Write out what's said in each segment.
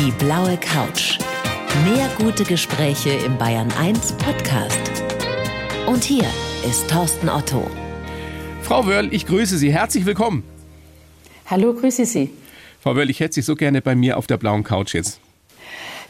Die blaue Couch. Mehr gute Gespräche im Bayern 1 Podcast. Und hier ist Thorsten Otto. Frau Wörl, ich grüße Sie. Herzlich willkommen. Hallo, grüße Sie. Frau Wörl, ich hätte Sie so gerne bei mir auf der blauen Couch jetzt.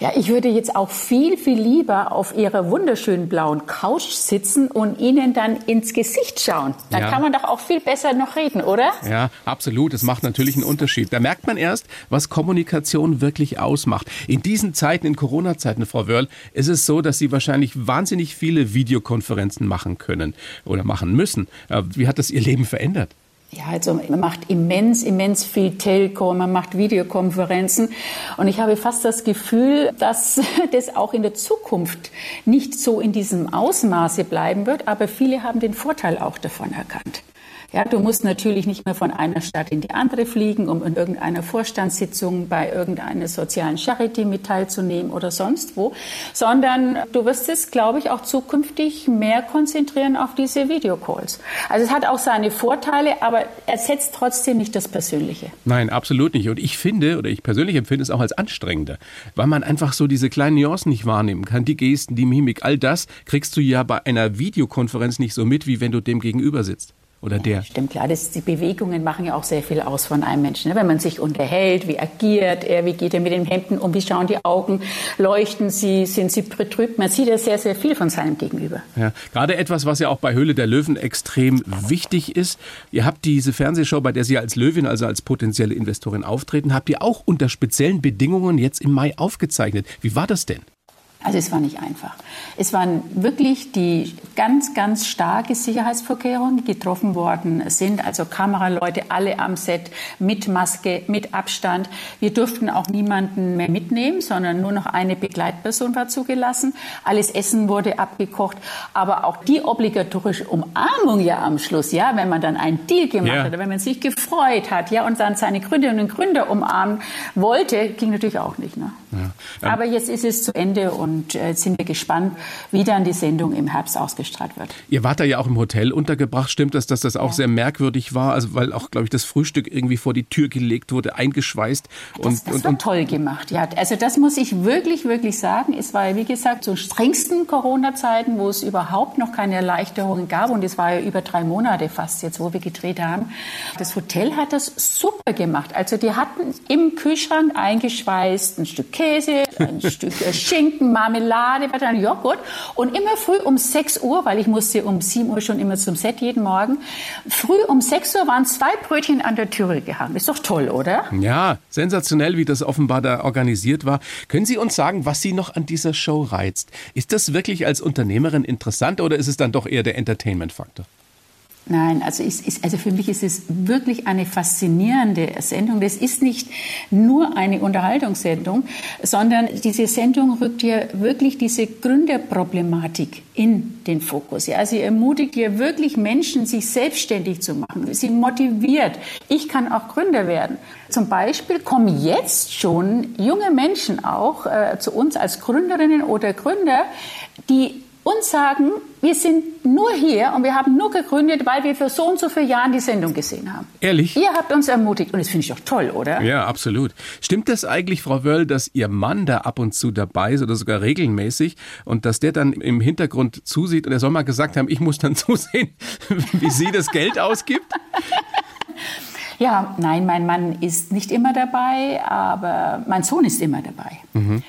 Ja, ich würde jetzt auch viel, viel lieber auf Ihrer wunderschönen blauen Couch sitzen und Ihnen dann ins Gesicht schauen. Dann ja. kann man doch auch viel besser noch reden, oder? Ja, absolut. Das macht natürlich einen Unterschied. Da merkt man erst, was Kommunikation wirklich ausmacht. In diesen Zeiten, in Corona-Zeiten, Frau Wörl, ist es so, dass Sie wahrscheinlich wahnsinnig viele Videokonferenzen machen können oder machen müssen. Äh, wie hat das Ihr Leben verändert? Ja, also man macht immens, immens viel Telco, man macht Videokonferenzen und ich habe fast das Gefühl, dass das auch in der Zukunft nicht so in diesem Ausmaße bleiben wird, aber viele haben den Vorteil auch davon erkannt. Ja, du musst natürlich nicht mehr von einer Stadt in die andere fliegen, um in irgendeiner Vorstandssitzung bei irgendeiner sozialen Charity mit teilzunehmen oder sonst wo, sondern du wirst es, glaube ich, auch zukünftig mehr konzentrieren auf diese Videocalls. Also es hat auch seine Vorteile, aber ersetzt trotzdem nicht das Persönliche. Nein, absolut nicht. Und ich finde, oder ich persönlich empfinde es auch als anstrengender, weil man einfach so diese kleinen Nuancen nicht wahrnehmen kann. Die Gesten, die Mimik, all das kriegst du ja bei einer Videokonferenz nicht so mit, wie wenn du dem gegenüber sitzt oder der. Stimmt, klar. Das, die Bewegungen machen ja auch sehr viel aus von einem Menschen. Ne? Wenn man sich unterhält, wie agiert er, wie geht er mit den Händen um, wie schauen die Augen, leuchten sie, sind sie betrübt. Man sieht ja sehr, sehr viel von seinem Gegenüber. Ja, gerade etwas, was ja auch bei Höhle der Löwen extrem wichtig ist. Ihr habt diese Fernsehshow, bei der Sie als Löwin, also als potenzielle Investorin auftreten, habt ihr auch unter speziellen Bedingungen jetzt im Mai aufgezeichnet. Wie war das denn? Also es war nicht einfach. Es waren wirklich die ganz, ganz starke Sicherheitsvorkehrungen, die getroffen worden sind. Also Kameraleute alle am Set mit Maske, mit Abstand. Wir durften auch niemanden mehr mitnehmen, sondern nur noch eine Begleitperson war zugelassen. Alles Essen wurde abgekocht, aber auch die obligatorische Umarmung ja am Schluss, ja, wenn man dann einen Deal gemacht ja. hat, wenn man sich gefreut hat, ja, und dann seine Gründerinnen und Gründer umarmen wollte, ging natürlich auch nicht. Ne? Ja. Aber jetzt ist es zu Ende und und äh, sind wir gespannt, wie dann die Sendung im Herbst ausgestrahlt wird. Ihr wart da ja auch im Hotel untergebracht. Stimmt das, dass das auch ja. sehr merkwürdig war? Also weil auch, glaube ich, das Frühstück irgendwie vor die Tür gelegt wurde, eingeschweißt. Und, das, das und, war und, toll gemacht. Ja, also das muss ich wirklich, wirklich sagen. Es war, wie gesagt, zu strengsten Corona-Zeiten, wo es überhaupt noch keine Erleichterungen gab. Und es war ja über drei Monate fast jetzt, wo wir gedreht haben. Das Hotel hat das super gemacht. Also die hatten im Kühlschrank eingeschweißt ein Stück Käse, ein Stück Schinken, Marmelade, weiter Joghurt. Und immer früh um 6 Uhr, weil ich musste um 7 Uhr schon immer zum Set jeden Morgen, früh um 6 Uhr waren zwei Brötchen an der Türe gehangen. Ist doch toll, oder? Ja, sensationell, wie das offenbar da organisiert war. Können Sie uns sagen, was Sie noch an dieser Show reizt? Ist das wirklich als Unternehmerin interessant oder ist es dann doch eher der Entertainment-Faktor? Nein, also, ist, also für mich ist es wirklich eine faszinierende Sendung. Das ist nicht nur eine Unterhaltungssendung, sondern diese Sendung rückt ja wirklich diese Gründerproblematik in den Fokus. Ja, sie ermutigt ja wirklich Menschen, sich selbstständig zu machen. Sie motiviert. Ich kann auch Gründer werden. Zum Beispiel kommen jetzt schon junge Menschen auch äh, zu uns als Gründerinnen oder Gründer, die uns sagen, wir sind nur hier und wir haben nur gegründet, weil wir für so und so viele Jahre die Sendung gesehen haben. Ehrlich? Ihr habt uns ermutigt und das finde ich doch toll, oder? Ja, absolut. Stimmt das eigentlich, Frau Wöll, dass Ihr Mann da ab und zu dabei ist oder sogar regelmäßig und dass der dann im Hintergrund zusieht und er soll mal gesagt haben, ich muss dann zusehen, wie sie das Geld ausgibt? Ja, nein, mein Mann ist nicht immer dabei, aber mein Sohn ist immer dabei. Mhm.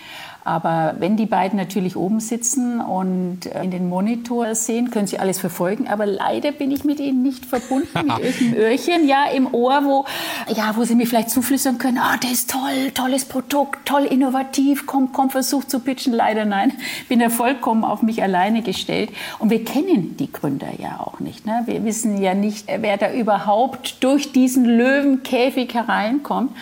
Aber wenn die beiden natürlich oben sitzen und äh, in den Monitor sehen, können sie alles verfolgen. Aber leider bin ich mit ihnen nicht verbunden, mit irgendeinem Öhrchen, ja, im Ohr, wo, ja, wo sie mir vielleicht zuflüstern können, ah, oh, der ist toll, tolles Produkt, toll innovativ, komm, komm, versuch zu pitchen. Leider nein, bin ja vollkommen auf mich alleine gestellt. Und wir kennen die Gründer ja auch nicht. Ne? Wir wissen ja nicht, wer da überhaupt durch diesen Löwenkäfig hereinkommt.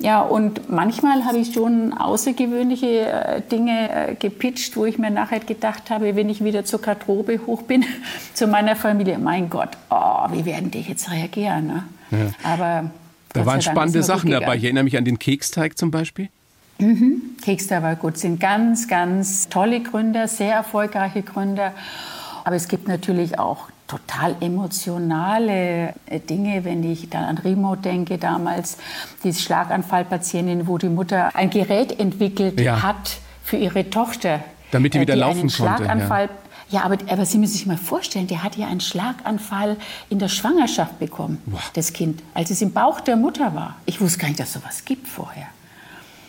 Ja, und manchmal habe ich schon außergewöhnliche äh, Dinge äh, gepitcht, wo ich mir nachher gedacht habe, wenn ich wieder zur Garderobe hoch bin, zu meiner Familie, mein Gott, oh, wie werden die jetzt reagieren? Ne? Ja. Aber da waren spannende Sachen dabei. Ich erinnere mich an den Keksteig zum Beispiel. Mhm. Keksteig war gut, sind ganz, ganz tolle Gründer, sehr erfolgreiche Gründer. Aber es gibt natürlich auch total emotionale äh, Dinge, wenn ich dann an Rimo denke, damals die Schlaganfallpatientin, wo die Mutter ein Gerät entwickelt ja. hat für ihre Tochter. Damit die äh, wieder die laufen Schlaganfall konnte. Ja. ja, aber, aber, Sie müssen sich mal vorstellen, der hat ja einen Schlaganfall in der Schwangerschaft bekommen, Boah. das Kind, als es im Bauch der Mutter war. Ich wusste gar nicht, dass es sowas gibt vorher.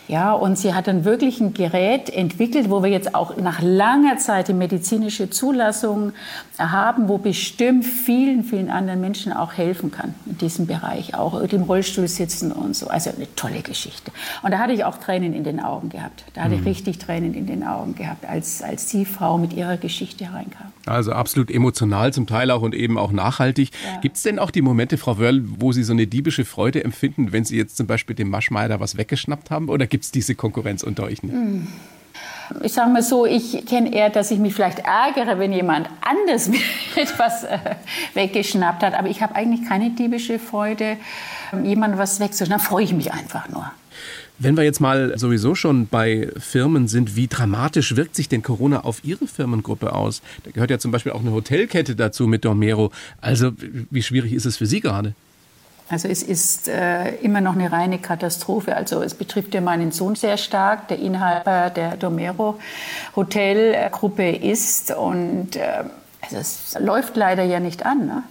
Ja, und sie hat dann wirklich ein Gerät entwickelt, wo wir jetzt auch nach langer Zeit die medizinische Zulassung haben, wo bestimmt vielen, vielen anderen Menschen auch helfen kann in diesem Bereich, auch im Rollstuhl sitzen und so. Also eine tolle Geschichte. Und da hatte ich auch Tränen in den Augen gehabt. Da hatte ich mhm. richtig Tränen in den Augen gehabt, als, als die Frau mit ihrer Geschichte hereinkam. Also absolut emotional zum Teil auch und eben auch nachhaltig. Ja. Gibt es denn auch die Momente, Frau Wörl, wo Sie so eine diebische Freude empfinden, wenn Sie jetzt zum Beispiel dem Maschmeier da was weggeschnappt haben? Oder gibt gibt es diese Konkurrenz unter euch nicht? Hm. Ich sage mal so, ich kenne eher, dass ich mich vielleicht ärgere, wenn jemand anders mir etwas äh, weggeschnappt hat. Aber ich habe eigentlich keine diebische Freude, jemandem was wegzuschnappen. Da freue ich mich einfach nur. Wenn wir jetzt mal sowieso schon bei Firmen sind, wie dramatisch wirkt sich denn Corona auf Ihre Firmengruppe aus? Da gehört ja zum Beispiel auch eine Hotelkette dazu mit Dormero. Also wie schwierig ist es für Sie gerade? Also es ist äh, immer noch eine reine Katastrophe. Also es betrifft ja meinen Sohn sehr stark, der Inhaber der Domero Hotelgruppe ist und äh, also es läuft leider ja nicht an. Ne?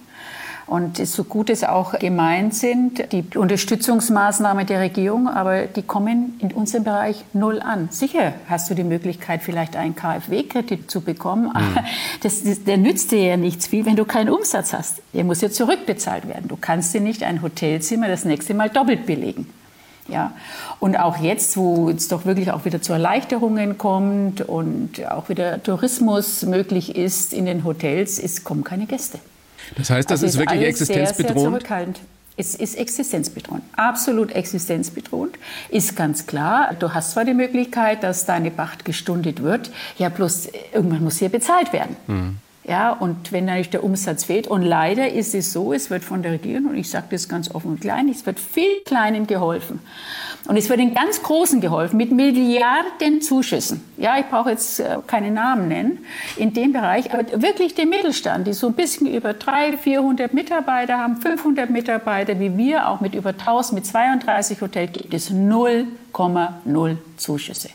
Und so gut es auch gemeint sind, die Unterstützungsmaßnahmen der Regierung, aber die kommen in unserem Bereich null an. Sicher hast du die Möglichkeit, vielleicht einen KfW-Kredit zu bekommen, mhm. aber das, das, der nützt dir ja nichts viel, wenn du keinen Umsatz hast. Der muss ja zurückbezahlt werden. Du kannst dir nicht ein Hotelzimmer das nächste Mal doppelt belegen. Ja. Und auch jetzt, wo es doch wirklich auch wieder zu Erleichterungen kommt und auch wieder Tourismus möglich ist in den Hotels, es kommen keine Gäste. Das heißt, das also ist wirklich existenzbedrohend? Sehr, sehr zurückhaltend. Es ist existenzbedrohend, absolut existenzbedrohend. Ist ganz klar, du hast zwar die Möglichkeit, dass deine Pacht gestundet wird, ja bloß irgendwann muss hier bezahlt werden. Mhm. Ja, und wenn natürlich der Umsatz fehlt, und leider ist es so, es wird von der Regierung, und ich sage das ganz offen und klein, es wird viel Kleinen geholfen. Und es wird den ganz Großen geholfen mit Milliarden Zuschüssen. Ja, ich brauche jetzt äh, keine Namen nennen in dem Bereich, aber wirklich den Mittelstand, die so ein bisschen über 300, 400 Mitarbeiter haben, 500 Mitarbeiter wie wir, auch mit über 1000, mit 32 Hotels, gibt es 0,0 Zuschüsse.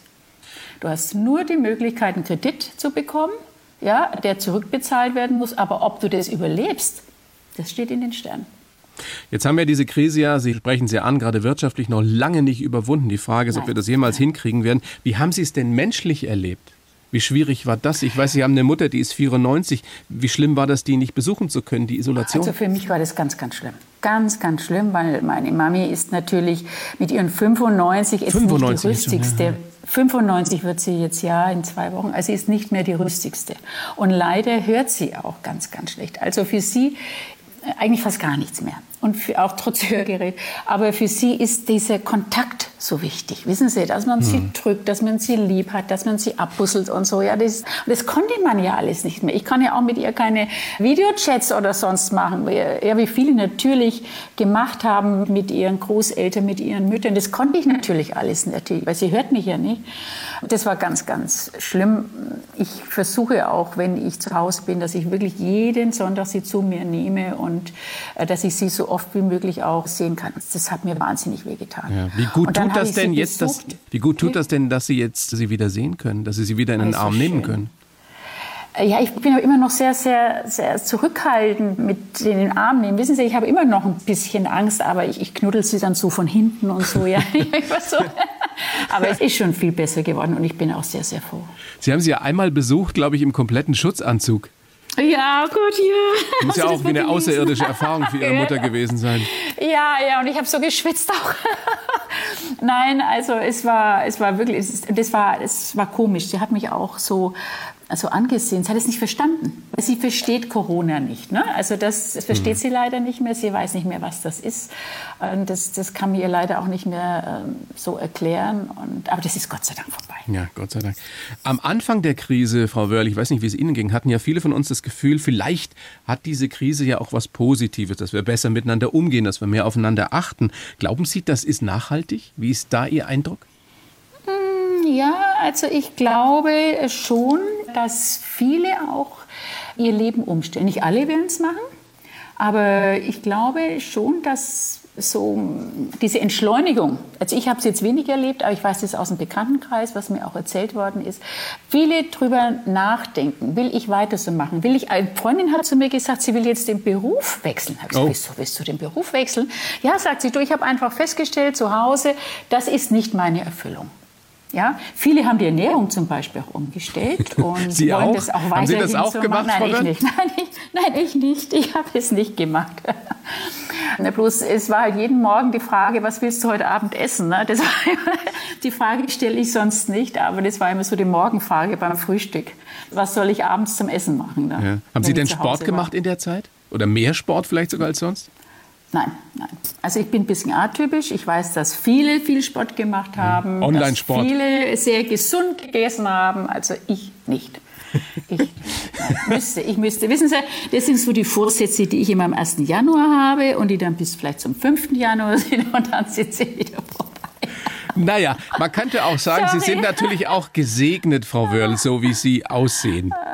Du hast nur die Möglichkeit, einen Kredit zu bekommen ja, der zurückbezahlt werden muss. Aber ob du das überlebst, das steht in den Sternen. Jetzt haben wir diese Krise ja, Sie sprechen sie an, gerade wirtschaftlich noch lange nicht überwunden. Die Frage ist, Nein. ob wir das jemals hinkriegen werden. Wie haben Sie es denn menschlich erlebt? Wie schwierig war das? Ich weiß, Sie haben eine Mutter, die ist 94. Wie schlimm war das, die nicht besuchen zu können, die Isolation? Also für mich war das ganz, ganz schlimm. Ganz, ganz schlimm, weil meine Mami ist natürlich mit ihren 95, 95 nicht die rüstigste. 95 wird sie jetzt ja in zwei Wochen. Also sie ist nicht mehr die rüstigste. Und leider hört sie auch ganz, ganz schlecht. Also für sie äh, eigentlich fast gar nichts mehr und für, auch trotz Hörgerät. Aber für sie ist dieser Kontakt so wichtig. Wissen Sie, dass man sie hm. drückt, dass man sie lieb hat, dass man sie abbusselt und so. Ja, das, das konnte man ja alles nicht mehr. Ich kann ja auch mit ihr keine Videochats oder sonst machen. Ja, wie viele natürlich gemacht haben mit ihren Großeltern, mit ihren Müttern. Das konnte ich natürlich alles nicht, weil sie hört mich ja nicht. Das war ganz, ganz schlimm. Ich versuche auch, wenn ich zu Hause bin, dass ich wirklich jeden Sonntag sie zu mir nehme und äh, dass ich sie so oft wie möglich auch sehen kann. Das hat mir wahnsinnig wehgetan. Ja. Wie gut tut das denn jetzt, dass, wie gut tut das denn, dass Sie jetzt sie wieder sehen können, dass Sie sie wieder in den Arm so nehmen können? Äh, ja, ich bin immer noch sehr, sehr, sehr zurückhaltend mit in den Arm nehmen. Wissen Sie, ich habe immer noch ein bisschen Angst, aber ich, ich knuddel sie dann so von hinten und so. Ja, so. Aber es ist schon viel besser geworden und ich bin auch sehr, sehr froh. Sie haben sie ja einmal besucht, glaube ich, im kompletten Schutzanzug. Ja, gut, ja. Muss ja auch wie eine außerirdische Erfahrung für Ihre Mutter gewesen sein. Ja, ja, und ich habe so geschwitzt auch. Nein, also es war, es war wirklich, es, das war, es war komisch. Sie hat mich auch so also angesehen. Sie hat es nicht verstanden. Sie versteht Corona nicht. Ne? Also das, das versteht mhm. sie leider nicht mehr. Sie weiß nicht mehr, was das ist. Und das, das kann mir leider auch nicht mehr ähm, so erklären. Und, aber das ist Gott sei Dank vorbei. Ja, Gott sei Dank. Am Anfang der Krise, Frau Wörl, ich weiß nicht, wie es Ihnen ging, hatten ja viele von uns das Gefühl, vielleicht hat diese Krise ja auch was Positives, dass wir besser miteinander umgehen, dass wir mehr aufeinander achten. Glauben Sie, das ist nachhaltig? Wie ist da Ihr Eindruck? Hm, ja, also ich glaube schon, dass viele auch ihr Leben umstellen. Nicht alle werden es machen, aber ich glaube schon, dass so diese Entschleunigung, also ich habe es jetzt wenig erlebt, aber ich weiß das aus dem Bekanntenkreis, was mir auch erzählt worden ist, viele drüber nachdenken, will ich weiter so machen, will ich, eine Freundin hat zu mir gesagt, sie will jetzt den Beruf wechseln. Hab ich oh. gesagt, willst du den Beruf wechseln? Ja, sagt sie, du, ich habe einfach festgestellt zu Hause, das ist nicht meine Erfüllung. Ja, viele haben die Ernährung zum Beispiel auch umgestellt und Sie wollen auch? das auch weiterhin haben Sie das auch so gemacht, Nein, ich nicht. Nein, ich, nein, ich nicht. Ich habe es nicht gemacht. Bloß es war halt jeden Morgen die Frage, was willst du heute Abend essen? Ne? Das war die Frage stelle ich sonst nicht, aber das war immer so die Morgenfrage beim Frühstück. Was soll ich abends zum Essen machen? Ne? Ja. Haben Sie denn Sport gemacht war? in der Zeit? Oder mehr Sport vielleicht sogar als sonst? Nein, nein. Also ich bin ein bisschen atypisch. Ich weiß, dass viele viel Sport gemacht haben. Online-Sport. Viele sehr gesund gegessen haben. Also ich nicht. Ich nein, müsste, ich müsste. Wissen Sie, das sind so die Vorsätze, die ich immer am 1. Januar habe und die dann bis vielleicht zum 5. Januar sind und dann sind sie wieder vorbei. Naja, man könnte auch sagen, Sorry. Sie sind natürlich auch gesegnet, Frau Wörl, so wie Sie aussehen.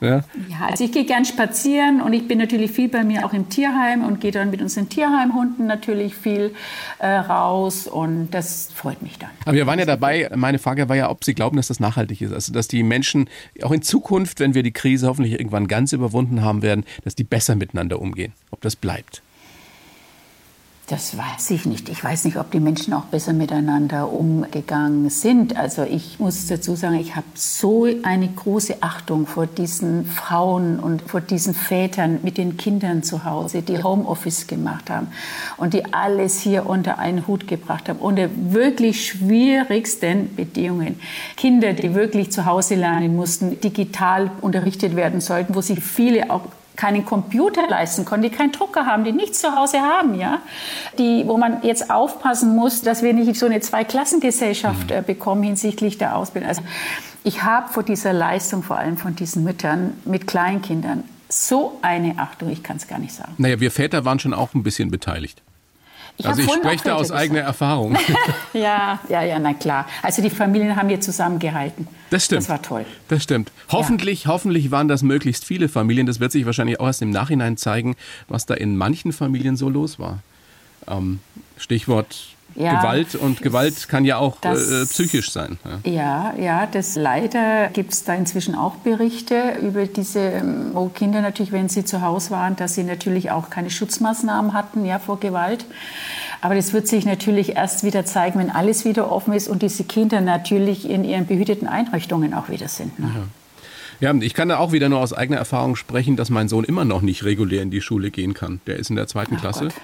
Ja? ja, also ich gehe gern spazieren und ich bin natürlich viel bei mir auch im Tierheim und gehe dann mit unseren Tierheimhunden natürlich viel äh, raus und das freut mich dann. Aber wir waren ja dabei, meine Frage war ja, ob Sie glauben, dass das nachhaltig ist. Also dass die Menschen auch in Zukunft, wenn wir die Krise hoffentlich irgendwann ganz überwunden haben werden, dass die besser miteinander umgehen. Ob das bleibt. Das weiß ich nicht. Ich weiß nicht, ob die Menschen auch besser miteinander umgegangen sind. Also ich muss dazu sagen, ich habe so eine große Achtung vor diesen Frauen und vor diesen Vätern mit den Kindern zu Hause, die Homeoffice gemacht haben und die alles hier unter einen Hut gebracht haben, unter wirklich schwierigsten Bedingungen. Kinder, die wirklich zu Hause lernen mussten, digital unterrichtet werden sollten, wo sich viele auch keinen Computer leisten konnten, die keinen Drucker haben, die nichts zu Hause haben, ja, die, wo man jetzt aufpassen muss, dass wir nicht so eine Zweiklassengesellschaft äh, bekommen hinsichtlich der Ausbildung. Also ich habe vor dieser Leistung, vor allem von diesen Müttern mit Kleinkindern, so eine Achtung, ich kann es gar nicht sagen. Naja, wir Väter waren schon auch ein bisschen beteiligt. Ich also ich spreche da aus eigener Erfahrung. ja, ja, ja, na klar. Also die Familien haben hier zusammengehalten. Das stimmt. Das war toll. Das stimmt. Hoffentlich, ja. hoffentlich waren das möglichst viele Familien. Das wird sich wahrscheinlich auch erst im Nachhinein zeigen, was da in manchen Familien so los war. Ähm, Stichwort ja, Gewalt und Gewalt kann ja auch das, äh, psychisch sein. Ja, ja, ja das leider gibt es da inzwischen auch Berichte über diese ähm, wo Kinder natürlich, wenn sie zu Hause waren, dass sie natürlich auch keine Schutzmaßnahmen hatten ja, vor Gewalt. Aber das wird sich natürlich erst wieder zeigen, wenn alles wieder offen ist und diese Kinder natürlich in ihren behüteten Einrichtungen auch wieder sind. Ne? Ja. Ja, ich kann da auch wieder nur aus eigener Erfahrung sprechen, dass mein Sohn immer noch nicht regulär in die Schule gehen kann. Der ist in der zweiten Ach Klasse. Gott.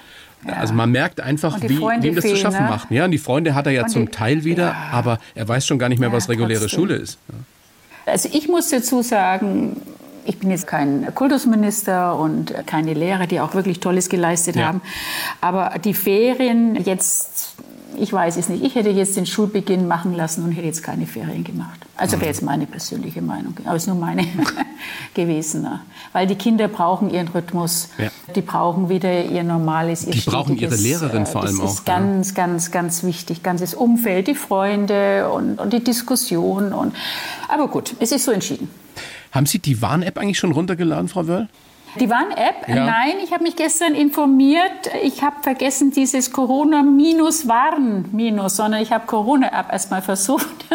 Ja. Also man merkt einfach, wie, wem das zu schaffen ne? macht. Ja, und die Freunde hat er ja und zum die, Teil wieder, ja. aber er weiß schon gar nicht mehr, was reguläre trotzdem. Schule ist. Also ich muss dazu sagen, ich bin jetzt kein Kultusminister und keine Lehrer, die auch wirklich Tolles geleistet haben. Aber die Ferien jetzt ich weiß es nicht. Ich hätte jetzt den Schulbeginn machen lassen und hätte jetzt keine Ferien gemacht. Also wäre jetzt meine persönliche Meinung. Aber es ist nur meine gewesen. Weil die Kinder brauchen ihren Rhythmus. Ja. Die brauchen wieder ihr normales, ihr Die brauchen ihre Lehrerin vor allem auch. Das ist ganz, ja. ganz, ganz wichtig. Ganzes Umfeld, die Freunde und, und die Diskussion. Und, aber gut, es ist so entschieden. Haben Sie die Warn-App eigentlich schon runtergeladen, Frau Wörl? Die Warn-App? Ja. Nein, ich habe mich gestern informiert. Ich habe vergessen dieses Corona-Warn-Minus, sondern ich habe Corona-App erstmal versucht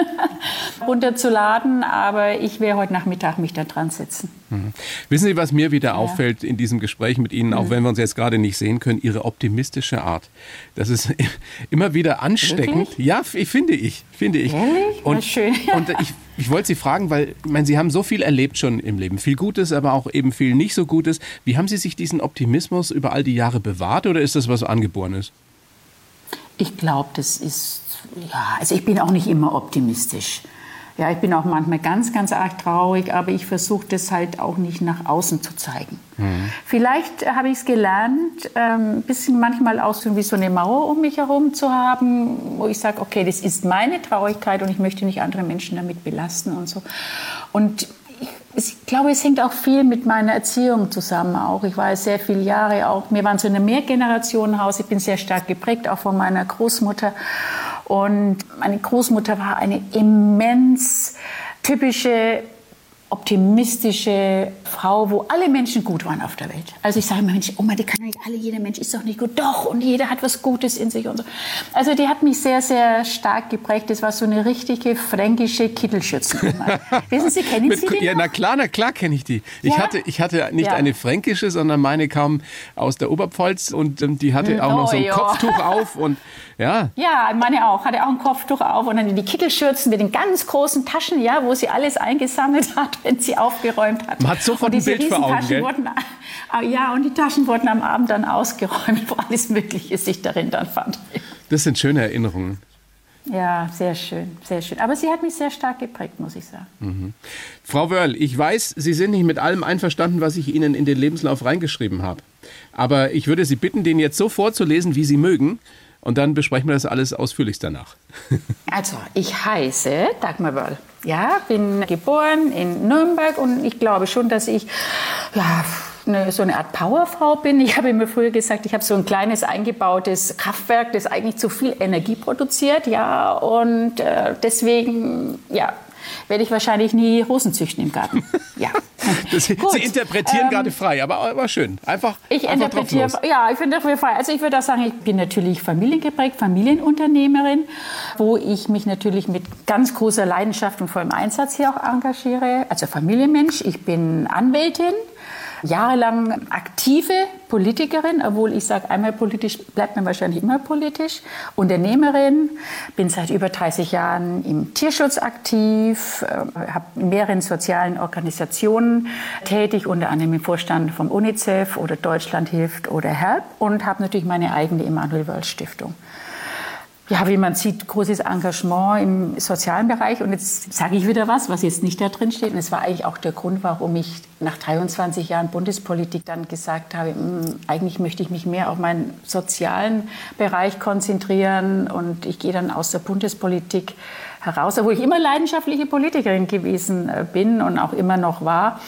runterzuladen, aber ich werde heute Nachmittag mich da dran setzen. Mhm. Wissen Sie, was mir wieder ja. auffällt in diesem Gespräch mit Ihnen, auch mhm. wenn wir uns jetzt gerade nicht sehen können, Ihre optimistische Art. Das ist immer wieder ansteckend. Wirklich? Ja, finde ich, finde ich. Ehrlich? Und, schön. und ich ich wollte Sie fragen, weil ich meine, Sie haben so viel erlebt schon im Leben. Viel Gutes, aber auch eben viel nicht so Gutes. Wie haben Sie sich diesen Optimismus über all die Jahre bewahrt oder ist das was Angeborenes? Ich glaube, das ist, ja, also ich bin auch nicht immer optimistisch. Ja, ich bin auch manchmal ganz, ganz arg traurig, aber ich versuche das halt auch nicht nach außen zu zeigen. Mhm. Vielleicht habe ich es gelernt, ein ähm, bisschen manchmal auch so wie so eine Mauer um mich herum zu haben, wo ich sage, okay, das ist meine Traurigkeit und ich möchte nicht andere Menschen damit belasten und so. Und ich glaube, es hängt auch viel mit meiner Erziehung zusammen. Auch ich war sehr viele Jahre auch. Wir waren so ein Mehrgenerationenhaus. Ich bin sehr stark geprägt auch von meiner Großmutter. Und meine Großmutter war eine immens typische optimistische Frau, wo alle Menschen gut waren auf der Welt. Also ich sage immer, Mensch, Oma, die kann nicht alle, jeder Mensch ist doch nicht gut. Doch, und jeder hat was Gutes in sich und so. Also die hat mich sehr, sehr stark geprägt. Das war so eine richtige fränkische Kittelschürzen. Wissen Sie, kennen Sie die? Ja, na klar, na klar kenne ich die. Ich, ja? hatte, ich hatte nicht ja. eine fränkische, sondern meine kam aus der Oberpfalz und ähm, die hatte auch oh, noch so ein jo. Kopftuch auf und ja. Ja, meine auch. Hatte auch ein Kopftuch auf und dann die Kittelschürzen mit den ganz großen Taschen, ja, wo sie alles eingesammelt hat wenn sie aufgeräumt hat. Man hat sofort ein Bild vor Augen, gell? Wurden, ah, ja, und die Taschen wurden am Abend dann ausgeräumt, wo alles Mögliche sich darin dann fand. Das sind schöne Erinnerungen. Ja, sehr schön, sehr schön. Aber sie hat mich sehr stark geprägt, muss ich sagen. Mhm. Frau Wörl, ich weiß, Sie sind nicht mit allem einverstanden, was ich Ihnen in den Lebenslauf reingeschrieben habe. Aber ich würde Sie bitten, den jetzt so vorzulesen, wie Sie mögen. Und dann besprechen wir das alles ausführlichst danach. Also, ich heiße Dagmar Wörl. Ja, bin geboren in Nürnberg und ich glaube schon, dass ich ja, eine, so eine Art Powerfrau bin. Ich habe immer früher gesagt, ich habe so ein kleines eingebautes Kraftwerk, das eigentlich zu viel Energie produziert. Ja, und äh, deswegen ja, werde ich wahrscheinlich nie Rosen züchten im Garten. Ja. Das, Sie interpretieren ähm, gerade frei, aber, aber schön. Einfach. Ich einfach interpretiere, ja, ich finde frei. Also ich würde auch sagen, ich bin natürlich familiengeprägt, Familienunternehmerin, wo ich mich natürlich mit ganz großer Leidenschaft und vollem Einsatz hier auch engagiere. Also Familienmensch. Ich bin Anwältin jahrelang aktive Politikerin, obwohl ich sage, einmal politisch bleibt man wahrscheinlich immer politisch. Unternehmerin, bin seit über 30 Jahren im Tierschutz aktiv, äh, habe in mehreren sozialen Organisationen tätig, unter anderem im Vorstand vom UNICEF oder Deutschland hilft oder HELP und habe natürlich meine eigene Emanuel Wörl Stiftung ja, wie man sieht, großes Engagement im sozialen Bereich. Und jetzt sage ich wieder was, was jetzt nicht da drin steht. Und es war eigentlich auch der Grund, warum ich nach 23 Jahren Bundespolitik dann gesagt habe, mh, hm, eigentlich möchte ich mich mehr auf meinen sozialen Bereich konzentrieren. Und ich gehe dann aus der Bundespolitik heraus, obwohl ich immer leidenschaftliche Politikerin gewesen äh, bin und auch immer noch war.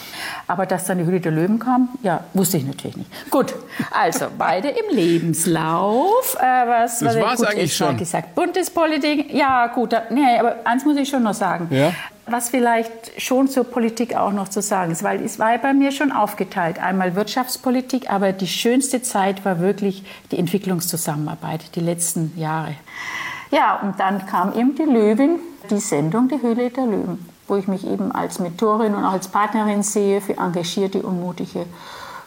Aber dass dann die Hülle der Löwen kam, ja, wusste ich natürlich nicht. Gut, also beide im Lebenslauf. Äh, was, das war es eigentlich schon. gesagt, Bundespolitik, ja gut, da, nee, aber eins muss ich schon noch sagen. Ja? was vielleicht schon zur Politik auch noch zu sagen ist, weil es war bei mir schon aufgeteilt. Einmal Wirtschaftspolitik, aber die schönste Zeit war wirklich die Entwicklungszusammenarbeit, die letzten Jahre. Ja, und dann kam eben die Löwin, die Sendung Die Höhle der Löwen, wo ich mich eben als Mentorin und auch als Partnerin sehe für engagierte und mutige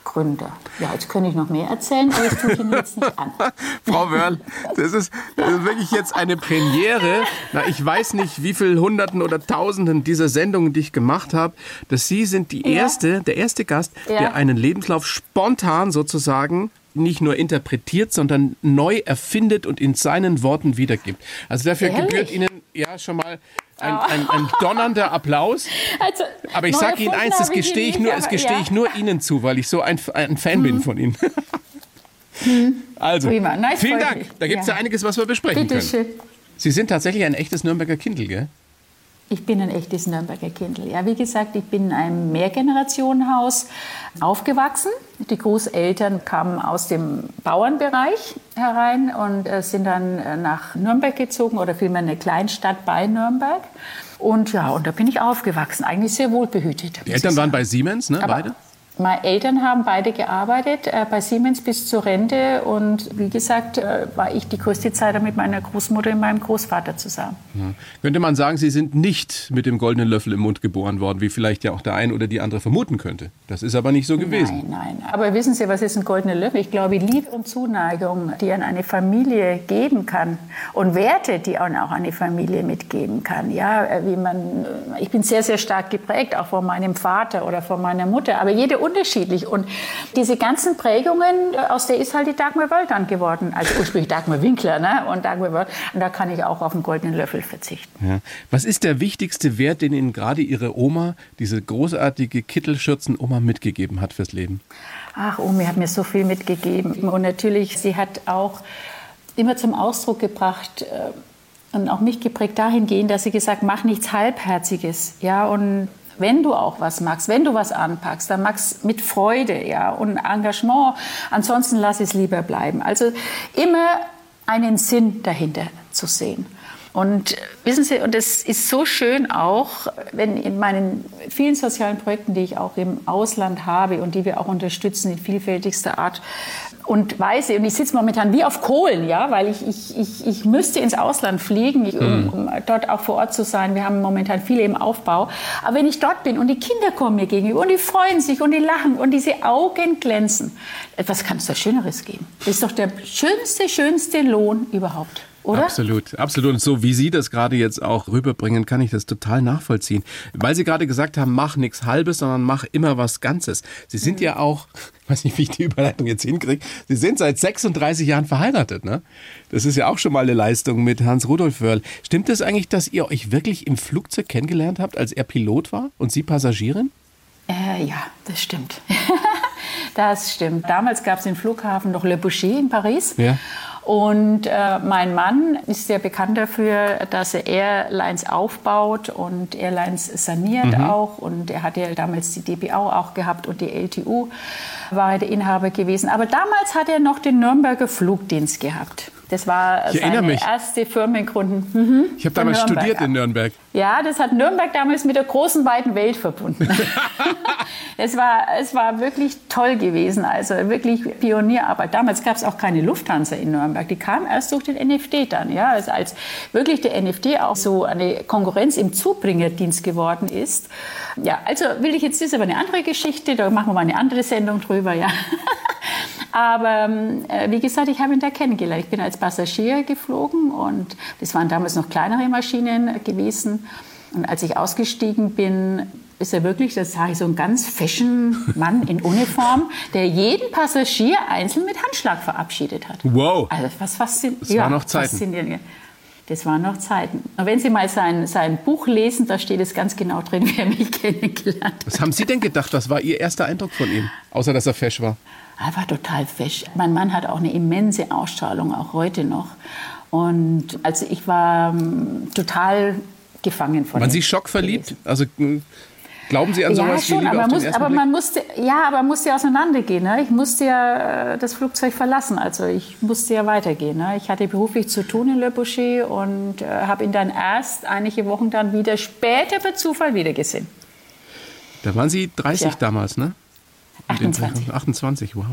Gründer. Ja, jetzt könnte ich noch mehr erzählen, aber das tue ich Ihnen jetzt nicht an. Frau Wörl, das ist, das ist, wirklich jetzt eine Premiere. Na, ich weiß nicht, wie viele Hunderten oder Tausenden dieser Sendungen, die ich gemacht habe, dass Sie sind die erste, ja. der erste Gast, ja. der einen Lebenslauf spontan sozusagen nicht nur interpretiert, sondern neu erfindet und in seinen Worten wiedergibt. Also dafür Ehrlich? gebührt Ihnen ja schon mal ein, ein, ein donnernder Applaus. Also, aber ich sage Ihnen eins, das gestehe ich, nur, das gestehe ja. ich nur Ihnen zu, weil ich so ein, ein Fan hm. bin von Ihnen. Hm. Also, nice, vielen Dank. Da gibt es ja. ja. einiges, was wir besprechen Bitte können. Schön. Sie sind tatsächlich ein echtes Nürnberger Kindl, gell? Ich bin ein echtes Nürnberger Kindl. Ja, wie gesagt, ich bin in einem Mehrgenerationenhaus aufgewachsen. Die Großeltern kamen aus dem Bauernbereich herein und äh, sind dann äh, nach Nürnberg gezogen oder vielmehr eine Kleinstadt bei Nürnberg. Und ja, und da bin ich aufgewachsen, eigentlich sehr wohlbehütet. Die Eltern waren bei Siemens, ne, Aber beide? Meine Eltern haben beide gearbeitet äh, bei Siemens bis zur Rente und wie gesagt äh, war ich die größte Zeit mit meiner Großmutter und meinem Großvater zusammen. Ja. Könnte man sagen, Sie sind nicht mit dem goldenen Löffel im Mund geboren worden, wie vielleicht ja auch der ein oder die andere vermuten könnte. Das ist aber nicht so gewesen. Nein, nein. Aber wissen Sie, was ist ein goldener Löffel? Ich glaube, Liebe und Zuneigung, die an eine Familie geben kann und Werte, die man auch eine Familie mitgeben kann. Ja, äh, wie man, ich bin sehr, sehr stark geprägt, auch von meinem Vater oder von meiner Mutter. Aber jede unterschiedlich. Und diese ganzen Prägungen, äh, aus der ist halt die Dagmar Wöll dann geworden. Also ursprünglich Dagmar Winkler ne? und Dagmar Wöll. Und da kann ich auch auf den goldenen Löffel verzichten. Ja. Was ist der wichtigste Wert, den Ihnen gerade Ihre Oma, diese großartige Kittelschürzen-Oma, mitgegeben hat fürs Leben? Ach, Omi hat mir so viel mitgegeben. Und natürlich, sie hat auch immer zum Ausdruck gebracht, äh, und auch mich geprägt dahingehend, dass sie gesagt, mach nichts Halbherziges. Ja, und wenn du auch was magst, wenn du was anpackst, dann magst mit Freude ja, und Engagement. Ansonsten lass es lieber bleiben. Also immer einen Sinn dahinter zu sehen. Und wissen Sie, und es ist so schön auch, wenn in meinen vielen sozialen Projekten, die ich auch im Ausland habe und die wir auch unterstützen in vielfältigster Art und Weise, und ich sitze momentan wie auf Kohlen, ja, weil ich, ich, ich, ich müsste ins Ausland fliegen, um, um dort auch vor Ort zu sein. Wir haben momentan viele im Aufbau. Aber wenn ich dort bin und die Kinder kommen mir gegenüber und die freuen sich und die lachen und diese Augen glänzen, was kann es da Schöneres geben? Das ist doch der schönste, schönste Lohn überhaupt. Oder? Absolut, absolut. Und so wie Sie das gerade jetzt auch rüberbringen, kann ich das total nachvollziehen. Weil Sie gerade gesagt haben, mach nichts Halbes, sondern mach immer was Ganzes. Sie sind mhm. ja auch, weiß nicht, wie ich die Überleitung jetzt hinkriege, Sie sind seit 36 Jahren verheiratet, ne? Das ist ja auch schon mal eine Leistung mit Hans Rudolf Wörl. Stimmt es das eigentlich, dass ihr euch wirklich im Flugzeug kennengelernt habt, als er Pilot war und Sie Passagierin? Äh, ja, das stimmt. das stimmt. Damals gab es den Flughafen noch Le Boucher in Paris. Ja. Und äh, mein Mann ist sehr bekannt dafür, dass er Airlines aufbaut und Airlines saniert mhm. auch. Und er hat ja damals die DBAU auch gehabt und die LTU war er der Inhaber gewesen. Aber damals hat er noch den Nürnberger Flugdienst gehabt. Das war ich seine mich. erste Firmengründung. Mhm, ich habe damals Nürnberg. studiert in Nürnberg. Ja, das hat Nürnberg damals mit der großen, weiten Welt verbunden. es, war, es war wirklich toll gewesen, also wirklich Pionierarbeit. Damals gab es auch keine Lufthansa in Nürnberg. Die kam erst durch den NFD dann. Ja, also als wirklich der NFD auch so eine Konkurrenz im Zubringerdienst geworden ist. Ja, also will ich jetzt, das ist aber eine andere Geschichte, da machen wir mal eine andere Sendung drüber. Ja. Aber äh, wie gesagt, ich habe ihn da kennengelernt. Ich bin als Passagier geflogen und das waren damals noch kleinere Maschinen gewesen. Und als ich ausgestiegen bin, ist er wirklich, das sage ich, so ein ganz fashion Mann in Uniform, der jeden Passagier einzeln mit Handschlag verabschiedet hat. Wow. Also was faszinierend. Das ja, waren noch Zeiten. Das waren noch Zeiten. Und wenn Sie mal sein, sein Buch lesen, da steht es ganz genau drin, wie er mich kennengelernt hat. Was haben Sie denn gedacht? Was war Ihr erster Eindruck von ihm? Außer, dass er fesch war. Er war total fesch. Mein Mann hat auch eine immense Ausstrahlung, auch heute noch. Und also ich war um, total gefangen von Waren Sie schockverliebt? Also Glauben Sie an sowas ja, schon, wie Liebe aber, muss, aber man musste, ja, aber man musste ja auseinandergehen. Ne? Ich musste ja äh, das Flugzeug verlassen, also ich musste ja weitergehen. Ne? Ich hatte beruflich zu tun in Le Boucher und äh, habe ihn dann erst einige Wochen dann wieder später per Zufall wiedergesehen. Da waren Sie 30 ja. damals, ne? 28. 28, wow.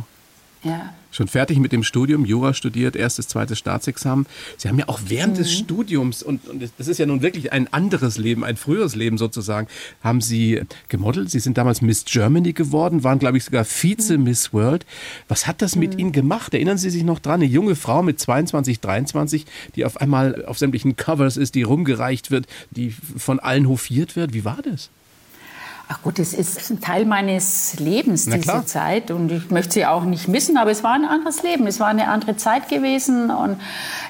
Ja. Schon fertig mit dem Studium, Jura studiert, erstes, zweites Staatsexamen. Sie haben ja auch während mhm. des Studiums, und, und das ist ja nun wirklich ein anderes Leben, ein früheres Leben sozusagen, haben Sie gemodelt. Sie sind damals Miss Germany geworden, waren, glaube ich, sogar Vize-Miss mhm. World. Was hat das mit mhm. Ihnen gemacht? Erinnern Sie sich noch dran? Eine junge Frau mit 22, 23, die auf einmal auf sämtlichen Covers ist, die rumgereicht wird, die von allen hofiert wird. Wie war das? Ach gut, es ist ein Teil meines Lebens, diese Zeit. Und ich möchte sie auch nicht missen, aber es war ein anderes Leben. Es war eine andere Zeit gewesen. Und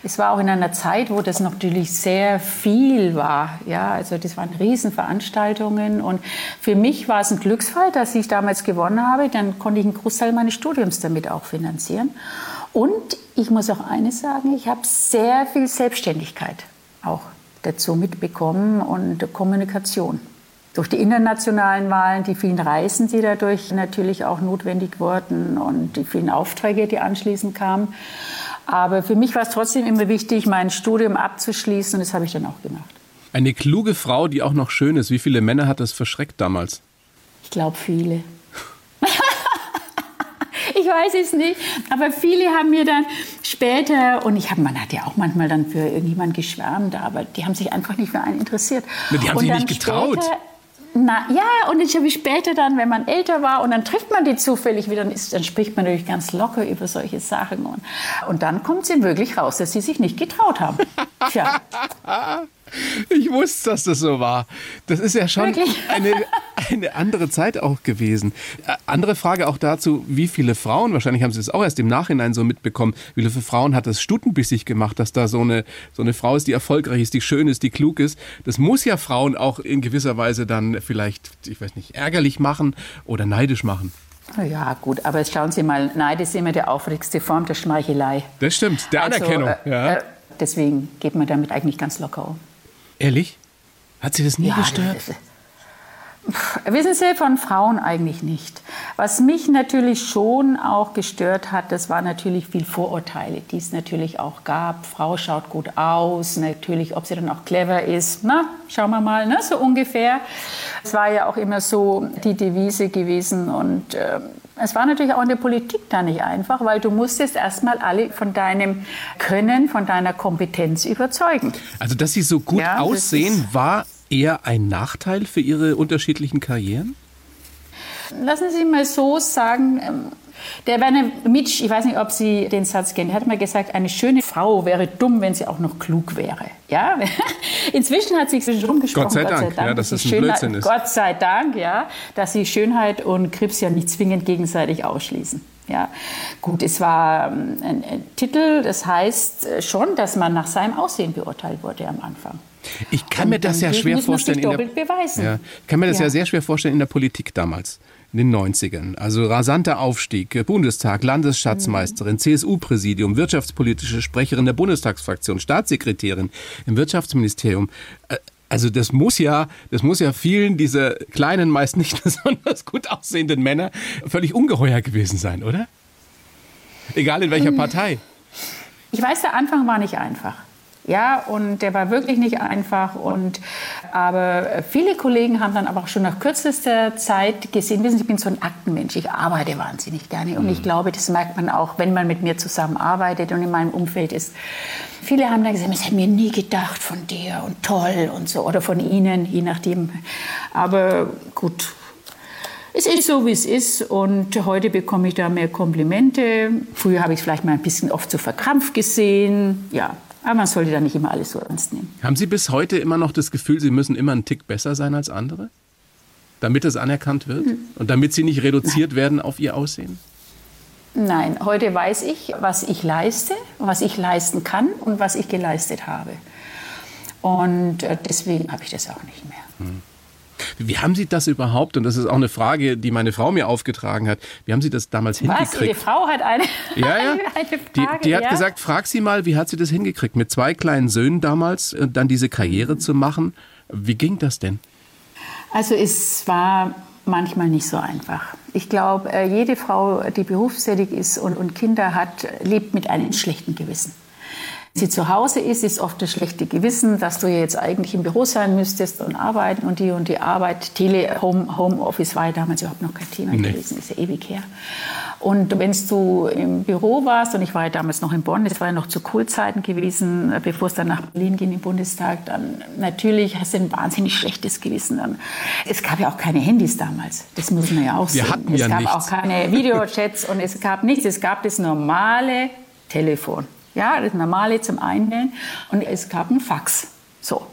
es war auch in einer Zeit, wo das natürlich sehr viel war. Ja, also das waren Riesenveranstaltungen. Und für mich war es ein Glücksfall, dass ich damals gewonnen habe. Dann konnte ich einen Großteil meines Studiums damit auch finanzieren. Und ich muss auch eines sagen, ich habe sehr viel Selbstständigkeit auch dazu mitbekommen und Kommunikation durch die internationalen Wahlen, die vielen Reisen, die dadurch natürlich auch notwendig wurden und die vielen Aufträge, die anschließend kamen. Aber für mich war es trotzdem immer wichtig, mein Studium abzuschließen und das habe ich dann auch gemacht. Eine kluge Frau, die auch noch schön ist. Wie viele Männer hat das verschreckt damals? Ich glaube viele. ich weiß es nicht, aber viele haben mir dann später, und ich habe, man hat ja auch manchmal dann für irgendjemanden geschwärmt, aber die haben sich einfach nicht für einen interessiert. Die haben und sich nicht getraut. Später, na ja, und ich habe später dann, wenn man älter war und dann trifft man die zufällig wieder, dann, ist, dann spricht man natürlich ganz locker über solche Sachen. Und, und dann kommt es wirklich raus, dass sie sich nicht getraut haben. Tja. Ich wusste, dass das so war. Das ist ja schon eine, eine andere Zeit auch gewesen. Äh, andere Frage auch dazu, wie viele Frauen, wahrscheinlich haben Sie es auch erst im Nachhinein so mitbekommen, wie viele Frauen hat es stutenbissig gemacht, dass da so eine, so eine Frau ist, die erfolgreich ist, die schön ist, die klug ist. Das muss ja Frauen auch in gewisser Weise dann vielleicht, ich weiß nicht, ärgerlich machen oder neidisch machen. Ja, gut, aber schauen Sie mal, Neid ist immer die aufrichtigste Form der Schmeichelei. Das stimmt, der also, Anerkennung. Äh, ja. äh, deswegen geht man damit eigentlich ganz locker um. Ehrlich? Hat sie das nie ja, gestört? Das, Wissen Sie, von Frauen eigentlich nicht. Was mich natürlich schon auch gestört hat, das war natürlich viel Vorurteile, die es natürlich auch gab. Frau schaut gut aus, natürlich, ob sie dann auch clever ist. Na, schauen wir mal, ne, so ungefähr. Es war ja auch immer so die Devise gewesen und äh, es war natürlich auch in der Politik da nicht einfach, weil du musstest erstmal alle von deinem Können, von deiner Kompetenz überzeugen. Also, dass sie so gut ja, aussehen, war eher ein Nachteil für Ihre unterschiedlichen Karrieren? Lassen Sie mal so sagen, ähm, der Werner Mitsch, ich weiß nicht, ob Sie den Satz kennen, hat mal gesagt, eine schöne Frau wäre dumm, wenn sie auch noch klug wäre. Ja? Inzwischen hat sich rumgesprochen, Gott sei Dank, Gott sei Dank ja, dass das ein Schönheit, Blödsinn ist. Gott sei Dank, ja, dass sich Schönheit und Krebs ja nicht zwingend gegenseitig ausschließen. Ja, gut, es war ähm, ein, ein Titel, das heißt äh, schon, dass man nach seinem Aussehen beurteilt wurde am Anfang. Ich kann mir das ja schwer vorstellen. In der, ja, ich kann mir das ja. ja sehr schwer vorstellen in der Politik damals in den 90ern. Also rasanter Aufstieg, Bundestag, Landesschatzmeisterin, mhm. CSU-Präsidium, wirtschaftspolitische Sprecherin der Bundestagsfraktion, Staatssekretärin im Wirtschaftsministerium. Also das muss ja, das muss ja vielen dieser kleinen, meist nicht besonders gut aussehenden Männer völlig ungeheuer gewesen sein, oder? Egal in welcher hm. Partei. Ich weiß, der Anfang war nicht einfach. Ja, und der war wirklich nicht einfach. Und, aber viele Kollegen haben dann aber auch schon nach kürzester Zeit gesehen, wissen Sie, ich bin so ein Aktenmensch, ich arbeite wahnsinnig gerne. Und ich mhm. glaube, das merkt man auch, wenn man mit mir zusammenarbeitet und in meinem Umfeld ist. Viele haben dann gesagt, das hätte mir nie gedacht von dir und toll und so, oder von Ihnen, je nachdem. Aber gut, es ist so, wie es ist und heute bekomme ich da mehr Komplimente. Früher habe ich es vielleicht mal ein bisschen oft zu so verkrampft gesehen. Ja, aber man sollte da nicht immer alles so ernst nehmen. Haben Sie bis heute immer noch das Gefühl, Sie müssen immer einen Tick besser sein als andere? Damit es anerkannt wird? Hm. Und damit Sie nicht reduziert Nein. werden auf Ihr Aussehen? Nein, heute weiß ich, was ich leiste, was ich leisten kann und was ich geleistet habe. Und äh, deswegen habe ich das auch nicht mehr. Hm. Wie haben Sie das überhaupt, und das ist auch eine Frage, die meine Frau mir aufgetragen hat, wie haben Sie das damals Was? hingekriegt? Ihre Frau hat eine, ja, ja. eine Frage, die, die hat ja? gesagt, frag sie mal, wie hat sie das hingekriegt, mit zwei kleinen Söhnen damals und dann diese Karriere zu machen? Wie ging das denn? Also es war manchmal nicht so einfach. Ich glaube, äh, jede Frau, die berufstätig ist und, und Kinder hat, lebt mit einem schlechten Gewissen sie zu Hause ist, ist oft das schlechte Gewissen, dass du jetzt eigentlich im Büro sein müsstest und arbeiten und die und die Arbeit. Tele, Home, Homeoffice war ja damals überhaupt noch kein Thema nee. gewesen, ist ja ewig her. Und wenn du im Büro warst, und ich war ja damals noch in Bonn, das war ja noch zu Kohlzeiten gewesen, bevor es dann nach Berlin ging im Bundestag, dann natürlich hast du ein wahnsinnig schlechtes Gewissen. Dann, es gab ja auch keine Handys damals, das muss man ja auch Wir sehen. Hatten es ja gab nichts. auch keine Videochats und es gab nichts, es gab das normale Telefon. Ja, das normale zum Einwählen. Und es gab einen Fax. So.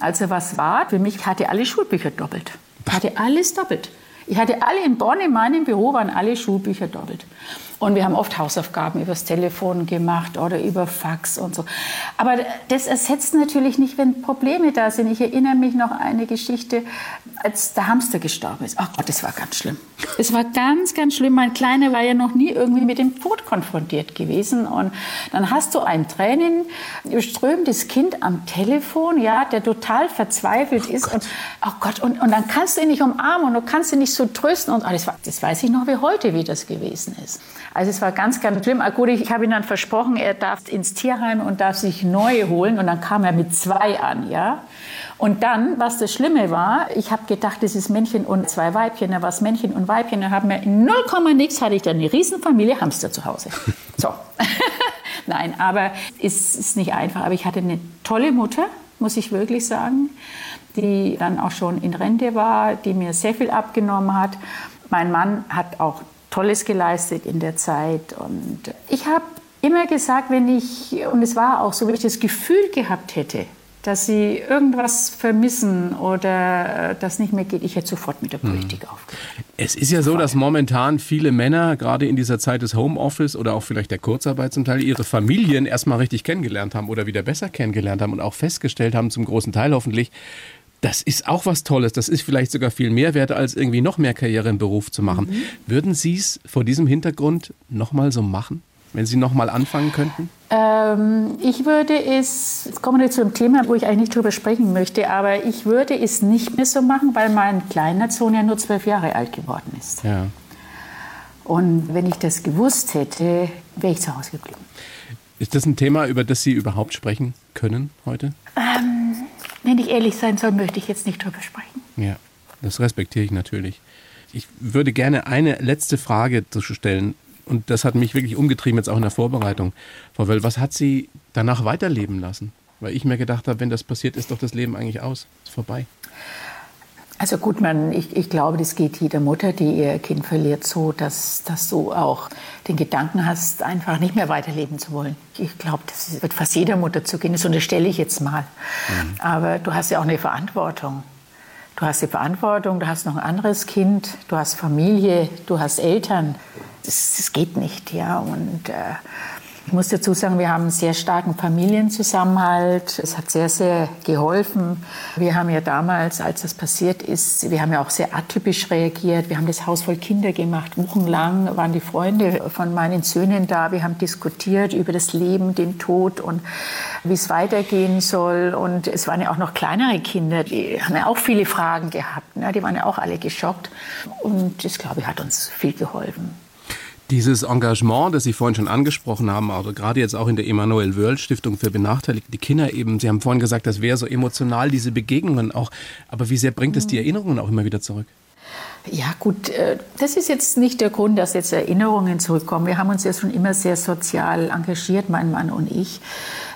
Also was war? Für mich hatte alle Schulbücher doppelt. Ich hatte alles doppelt. Ich hatte alle in Bonn, in meinem Büro waren alle Schulbücher doppelt. Und wir haben oft Hausaufgaben übers Telefon gemacht oder über Fax und so. Aber das ersetzt natürlich nicht, wenn Probleme da sind. Ich erinnere mich noch an eine Geschichte, als der Hamster gestorben ist. Ach Gott, das war ganz schlimm. Es war ganz, ganz schlimm. Mein Kleiner war ja noch nie irgendwie mit dem Tod konfrontiert gewesen. Und dann hast du ein Tränen strömendes Kind am Telefon, ja, der total verzweifelt oh ist. Gott. Und, oh Gott, und, und dann kannst du ihn nicht umarmen und du kannst ihn nicht so trösten. Und das, war, das weiß ich noch wie heute, wie das gewesen ist. Also es war ganz, ganz schlimm. Ah, gut, ich habe ihm dann versprochen, er darf ins Tierheim und darf sich neue holen. Und dann kam er mit zwei an, ja. Und dann, was das Schlimme war, ich habe gedacht, das ist Männchen und zwei Weibchen. Da war es Männchen und Weibchen. Da haben wir in 0, nix hatte ich dann eine Riesenfamilie Hamster zu Hause. So. Nein, aber es ist nicht einfach. Aber ich hatte eine tolle Mutter, muss ich wirklich sagen, die dann auch schon in Rente war, die mir sehr viel abgenommen hat. Mein Mann hat auch Tolles geleistet in der Zeit. Und ich habe immer gesagt, wenn ich, und es war auch so, wenn ich das Gefühl gehabt hätte, dass sie irgendwas vermissen oder äh, das nicht mehr geht, ich hätte sofort mit der mhm. Politik mhm. aufgehört. Es ist ja so, dass momentan viele Männer, gerade in dieser Zeit des Homeoffice oder auch vielleicht der Kurzarbeit zum Teil, ihre Familien erstmal richtig kennengelernt haben oder wieder besser kennengelernt haben und auch festgestellt haben, zum großen Teil hoffentlich, das ist auch was Tolles. Das ist vielleicht sogar viel mehr wert, als irgendwie noch mehr Karriere im Beruf zu machen. Mhm. Würden Sie es vor diesem Hintergrund nochmal so machen? wenn Sie noch mal anfangen könnten? Ähm, ich würde es, jetzt kommen wir zu einem Thema, wo ich eigentlich nicht drüber sprechen möchte, aber ich würde es nicht mehr so machen, weil mein kleiner Sohn ja nur zwölf Jahre alt geworden ist. Ja. Und wenn ich das gewusst hätte, wäre ich zu Hause geblieben. Ist das ein Thema, über das Sie überhaupt sprechen können heute? Ähm, wenn ich ehrlich sein soll, möchte ich jetzt nicht drüber sprechen. Ja, das respektiere ich natürlich. Ich würde gerne eine letzte Frage stellen. Und das hat mich wirklich umgetrieben, jetzt auch in der Vorbereitung. Frau Wöll, was hat Sie danach weiterleben lassen? Weil ich mir gedacht habe, wenn das passiert, ist doch das Leben eigentlich aus, ist vorbei. Also gut, man, ich, ich glaube, das geht jeder Mutter, die ihr Kind verliert, so, dass, dass du auch den Gedanken hast, einfach nicht mehr weiterleben zu wollen. Ich glaube, das wird fast jeder Mutter zu gehen, das unterstelle ich jetzt mal. Mhm. Aber du hast ja auch eine Verantwortung. Du hast die Verantwortung, du hast noch ein anderes Kind, du hast Familie, du hast Eltern. Das, das geht nicht, ja. Und äh, ich muss dazu sagen, wir haben einen sehr starken Familienzusammenhalt. Es hat sehr, sehr geholfen. Wir haben ja damals, als das passiert ist, wir haben ja auch sehr atypisch reagiert. Wir haben das Haus voll Kinder gemacht. Wochenlang waren die Freunde von meinen Söhnen da. Wir haben diskutiert über das Leben, den Tod und wie es weitergehen soll. Und es waren ja auch noch kleinere Kinder, die haben ja auch viele Fragen gehabt. Ne? Die waren ja auch alle geschockt. Und das, glaube ich, hat uns viel geholfen. Dieses Engagement, das Sie vorhin schon angesprochen haben, also gerade jetzt auch in der Emanuel Wörl Stiftung für benachteiligte Kinder eben, Sie haben vorhin gesagt, das wäre so emotional, diese Begegnungen auch. Aber wie sehr bringt es die mhm. Erinnerungen auch immer wieder zurück? Ja gut, äh, das ist jetzt nicht der Grund, dass jetzt Erinnerungen zurückkommen. Wir haben uns ja schon immer sehr sozial engagiert, mein Mann und ich.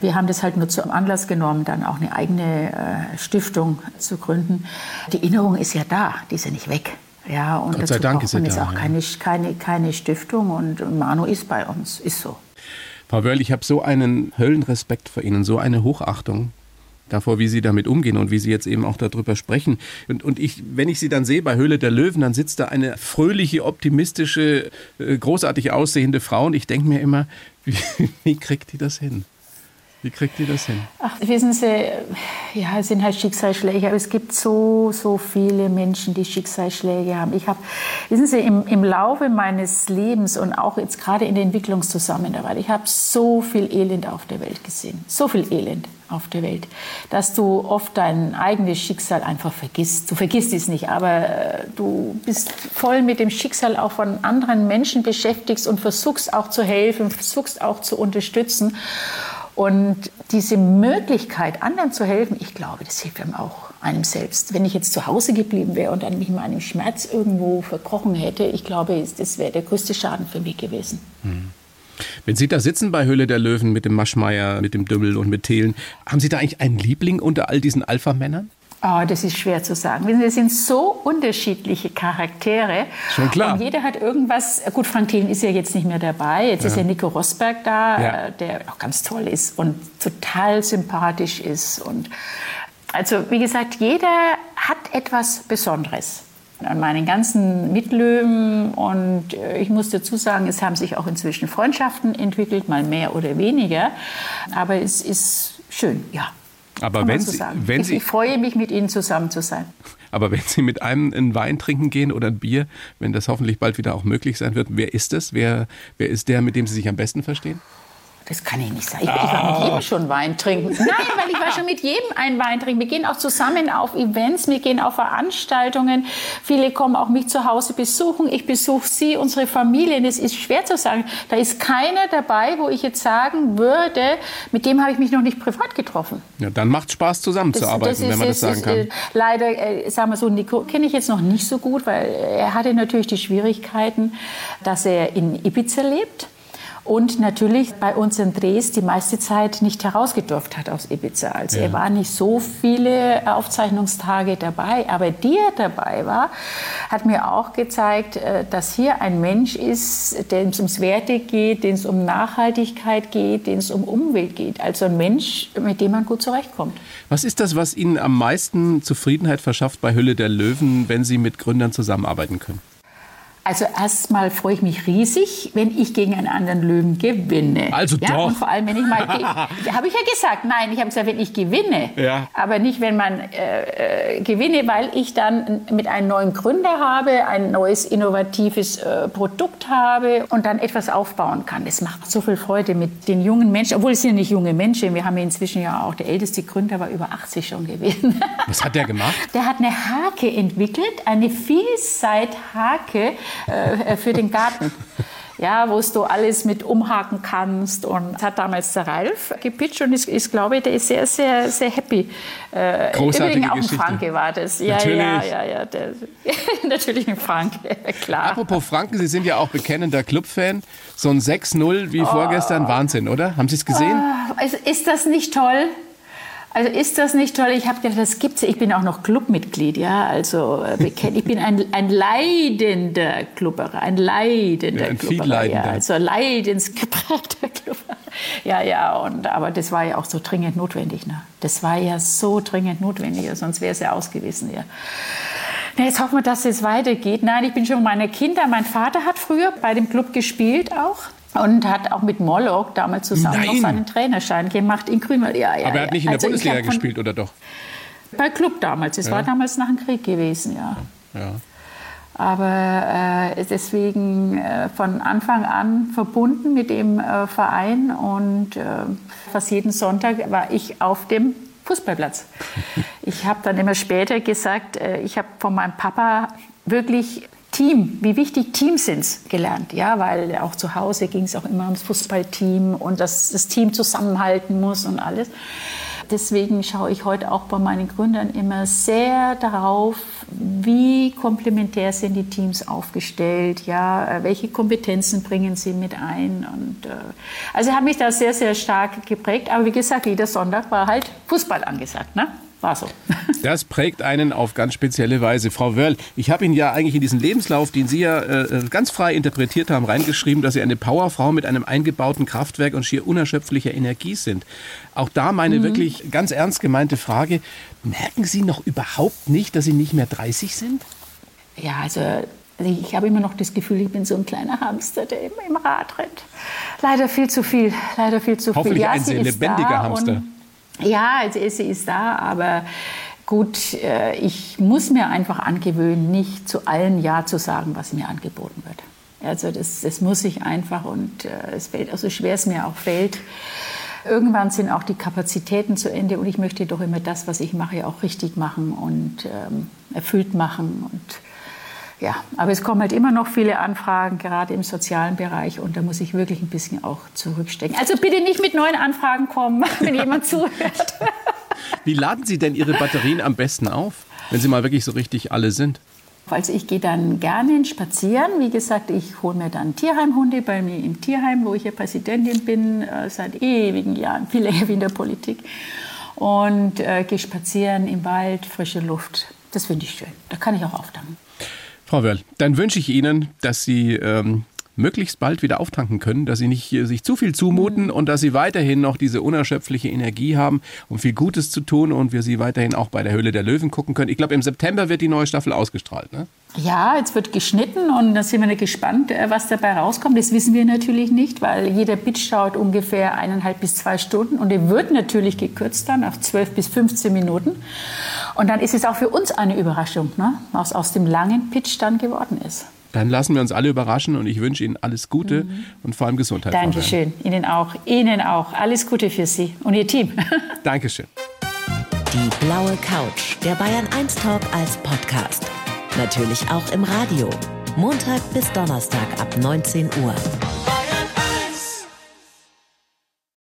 Wir haben das halt nur zum Anlass genommen, dann auch eine eigene äh, Stiftung zu gründen. Die Erinnerung ist ja da, die ist ja nicht weg. Ja, und Gott sei Dank ist man jetzt auch ja. keine, keine, keine Stiftung und Manu ist bei uns, ist so. Frau Wörl, ich habe so einen Höllenrespekt vor Ihnen, so eine Hochachtung davor, wie Sie damit umgehen und wie Sie jetzt eben auch darüber sprechen. Und, und ich, wenn ich Sie dann sehe bei Höhle der Löwen, dann sitzt da eine fröhliche, optimistische, äh, großartig aussehende Frau und ich denke mir immer, wie, wie kriegt die das hin? Wie kriegt ihr das hin? Ach, wissen Sie, ja, es sind halt Schicksalsschläge, aber es gibt so, so viele Menschen, die Schicksalsschläge haben. Ich habe, wissen Sie, im, im Laufe meines Lebens und auch jetzt gerade in der Entwicklungszusammenarbeit, ich habe so viel Elend auf der Welt gesehen, so viel Elend auf der Welt, dass du oft dein eigenes Schicksal einfach vergisst. Du vergisst es nicht, aber äh, du bist voll mit dem Schicksal auch von anderen Menschen beschäftigt und versuchst auch zu helfen, versuchst auch zu unterstützen. Und diese Möglichkeit, anderen zu helfen, ich glaube, das hilft einem auch einem selbst. Wenn ich jetzt zu Hause geblieben wäre und dann mich meinem Schmerz irgendwo verkrochen hätte, ich glaube, das wäre der größte Schaden für mich gewesen. Hm. Wenn Sie da sitzen bei Höhle der Löwen mit dem Maschmeier, mit dem Dümmel und mit Thelen, haben Sie da eigentlich einen Liebling unter all diesen Alpha-Männern? Oh, das ist schwer zu sagen. Wir sind so unterschiedliche Charaktere. Schon klar. Und jeder hat irgendwas. Gut, Frank Thelen ist ja jetzt nicht mehr dabei. Jetzt ja. ist ja Nico Rosberg da, ja. Äh, der auch ganz toll ist und total sympathisch ist. Und also, wie gesagt, jeder hat etwas Besonderes an meinen ganzen Mitlöwen. Und äh, ich muss dazu sagen, es haben sich auch inzwischen Freundschaften entwickelt, mal mehr oder weniger. Aber es ist schön, ja. Aber wenn, so Sie, wenn ich, Sie, ich freue mich, mit Ihnen zusammen zu sein. Aber wenn Sie mit einem einen Wein trinken gehen oder ein Bier, wenn das hoffentlich bald wieder auch möglich sein wird, wer ist es? Wer, wer ist der, mit dem Sie sich am besten verstehen? Das kann ich nicht sagen. Ich, ich war mit jedem schon Wein trinken. Nein, weil ich war schon mit jedem einen Wein trinken. Wir gehen auch zusammen auf Events, wir gehen auf Veranstaltungen. Viele kommen auch mich zu Hause besuchen. Ich besuche sie, unsere Familien. Es ist schwer zu sagen. Da ist keiner dabei, wo ich jetzt sagen würde, mit dem habe ich mich noch nicht privat getroffen. Ja, dann macht Spaß zusammenzuarbeiten, wenn man das sagen kann. Ist, äh, leider, äh, sagen wir so, Nico kenne ich jetzt noch nicht so gut, weil er hatte natürlich die Schwierigkeiten, dass er in Ibiza lebt und natürlich bei unseren Drehs die meiste Zeit nicht herausgedurft hat aus Ibiza. Also ja. er war nicht so viele Aufzeichnungstage dabei, aber die er dabei war, hat mir auch gezeigt, äh, dass hier ein Mensch ist, dem es ums Werte geht, dem es um Nachhaltigkeit geht, dem es um Umwelt geht. Also ein Mensch, mit dem man gut zurechtkommt. Was ist das, was Ihnen am meisten Zufriedenheit verschafft bei Hülle der Löwen, wenn Sie mit Gründern zusammenarbeiten können? Also erstmal freue ich mich riesig, wenn ich gegen einen anderen Löwen gewinne. Also ja, doch. Und vor allem, wenn ich mal... habe ich ja gesagt, nein, ich habe gesagt, wenn ich gewinne. Ja. Aber nicht, wenn man äh, äh, gewinne, weil ich dann mit einem neuen Gründer habe, ein neues innovatives äh, Produkt habe und dann etwas aufbauen kann. Das macht so viel Freude mit den jungen Menschen, obwohl es sind nicht junge Menschen. Wir haben ja inzwischen ja auch, der älteste Gründer war über 80 schon gewesen. Was hat der gemacht? Der hat eine Hake entwickelt, eine Vielseit-Hake äh, für den Garten. Ja, wo du alles mit umhaken kannst. Und das hat damals der Ralf gepitcht und ich, ich glaube, der ist sehr, sehr, sehr happy. Äh, Großartige Übrigens auch Geschichte. ein Franke war das. Ja, Natürlich. ja, ja, ja. Der, natürlich ein Franke, klar. Apropos Franken, Sie sind ja auch bekennender Clubfan. So ein 6-0 wie vorgestern, Wahnsinn, oder? Haben Sie es gesehen? Also ist das nicht toll? Also ist das nicht toll? Ich habe gedacht, das gibt's. Ich bin auch noch Clubmitglied, ja. Also äh. Ich bin ein, ein leidender Klubberer, ein leidender Ja, ein vielleidender. ja. Also leidensgeprägter Klubberer. Ja, ja. Und aber das war ja auch so dringend notwendig, ne? Das war ja so dringend notwendig, sonst wäre es ja aus gewesen, ja. Na, jetzt hoffen wir, dass es weitergeht. Nein, ich bin schon meine Kinder. Mein Vater hat früher bei dem Club gespielt auch. Und hat auch mit Moloch damals zusammen Nein. noch seinen Trainerschein gemacht in Grünwald. Ja, ja, Aber er hat ja. nicht in der Also Bundesliga gespielt, oder doch? Bei Club damals. Es war damals nach dem Krieg gewesen, ja. Ja. Aber äh, deswegen äh, von Anfang an verbunden mit dem äh, Verein und äh, fast jeden Sonntag war ich auf dem Fußballplatz. Ich habe dann immer später gesagt, äh, ich habe von meinem Papa wirklich Team, wie wichtig Teams sind, gelernt. Ja, weil auch zu Hause ging es auch immer ums Fußballteam und dass das Team zusammenhalten muss und alles. Deswegen schaue ich heute auch bei meinen Gründern immer sehr darauf, wie komplementär sind die Teams aufgestellt, ja, welche Kompetenzen bringen sie mit ein. Und, äh, also hat mich das sehr, sehr stark geprägt. Aber wie gesagt, jeder Sonntag war halt Fußball angesagt. Ne? War so. Das prägt einen auf ganz spezielle Weise. Frau Wörl, ich habe Ihnen ja eigentlich in diesen Lebenslauf, den Sie ja äh, ganz frei interpretiert haben, reingeschrieben, dass Sie eine Powerfrau mit einem eingebauten Kraftwerk und schier unerschöpflicher Energie sind. Auch da meine wirklich ganz ernst gemeinte Frage. Merken Sie noch überhaupt nicht, dass Sie nicht mehr 30 sind? Ja, also ich habe immer noch das Gefühl, ich bin so ein kleiner Hamster, der immer im Rad rennt. Leider viel zu viel, leider viel zu Hoffentlich viel. Ja, ein sie sehr lebendiger Hamster. Ja, also sie ist da, aber gut, äh, ich muss mir einfach angewöhnen, nicht zu allen Ja zu sagen, was mir angeboten wird. Also das, das muss ich einfach und äh, es fällt, also schwer es mir auch fällt. Irgendwann sind auch die Kapazitäten zu Ende und ich möchte doch immer das, was ich mache, auch richtig machen und ähm, erfüllt machen und ja, aber es kommen halt immer noch viele Anfragen, gerade im sozialen Bereich, und da muss ich wirklich ein bisschen auch zurückstecken. Also bitte nicht mit neuen Anfragen kommen, wenn jemand zuhört. Wie laden Sie denn Ihre Batterien am besten auf, wenn Sie mal wirklich so richtig alle sind? Also ich gehe dann gerne spazieren. Wie gesagt, ich hole mir dann Tierheimhunde bei mir im Tierheim, wo ich ja Präsidentin bin, äh, seit ewigen Jahren, viel länger wie in der Politik. Und äh, gehe spazieren im Wald, frische Luft. Das finde ich schön. Da kann ich auch auftanken. Frau Wörl, dann wünsche ich Ihnen, dass Sie ähm, möglichst bald wieder auftanken können, dass Sie nicht äh, sich zu viel zumuten und dass Sie weiterhin noch diese unerschöpfliche Energie haben, um viel Gutes zu tun und wir Sie weiterhin auch bei der Höhle der Löwen gucken können. Ich glaube, im September wird die neue Staffel ausgestrahlt. Ne? Ja, jetzt wird geschnitten und da sind wir gespannt, äh, was dabei rauskommt. Das wissen wir natürlich nicht, weil jeder Pitch dauert ungefähr eineinhalb bis zwei Stunden und der wird natürlich gekürzt dann auf 12 bis 15 Minuten. Und dann ist es auch für uns eine Überraschung, ne? was aus dem langen Pitch dann geworden ist. Dann lassen wir uns alle überraschen und ich wünsche Ihnen alles Gute und vor allem Gesundheit. Dankeschön. Ihnen auch. Ihnen auch. Alles Gute für Sie und Ihr Team. Dankeschön. Die blaue Couch, der Bayern 1 Talk als Podcast. Natürlich auch im Radio. Montag bis Donnerstag ab 19 Uhr.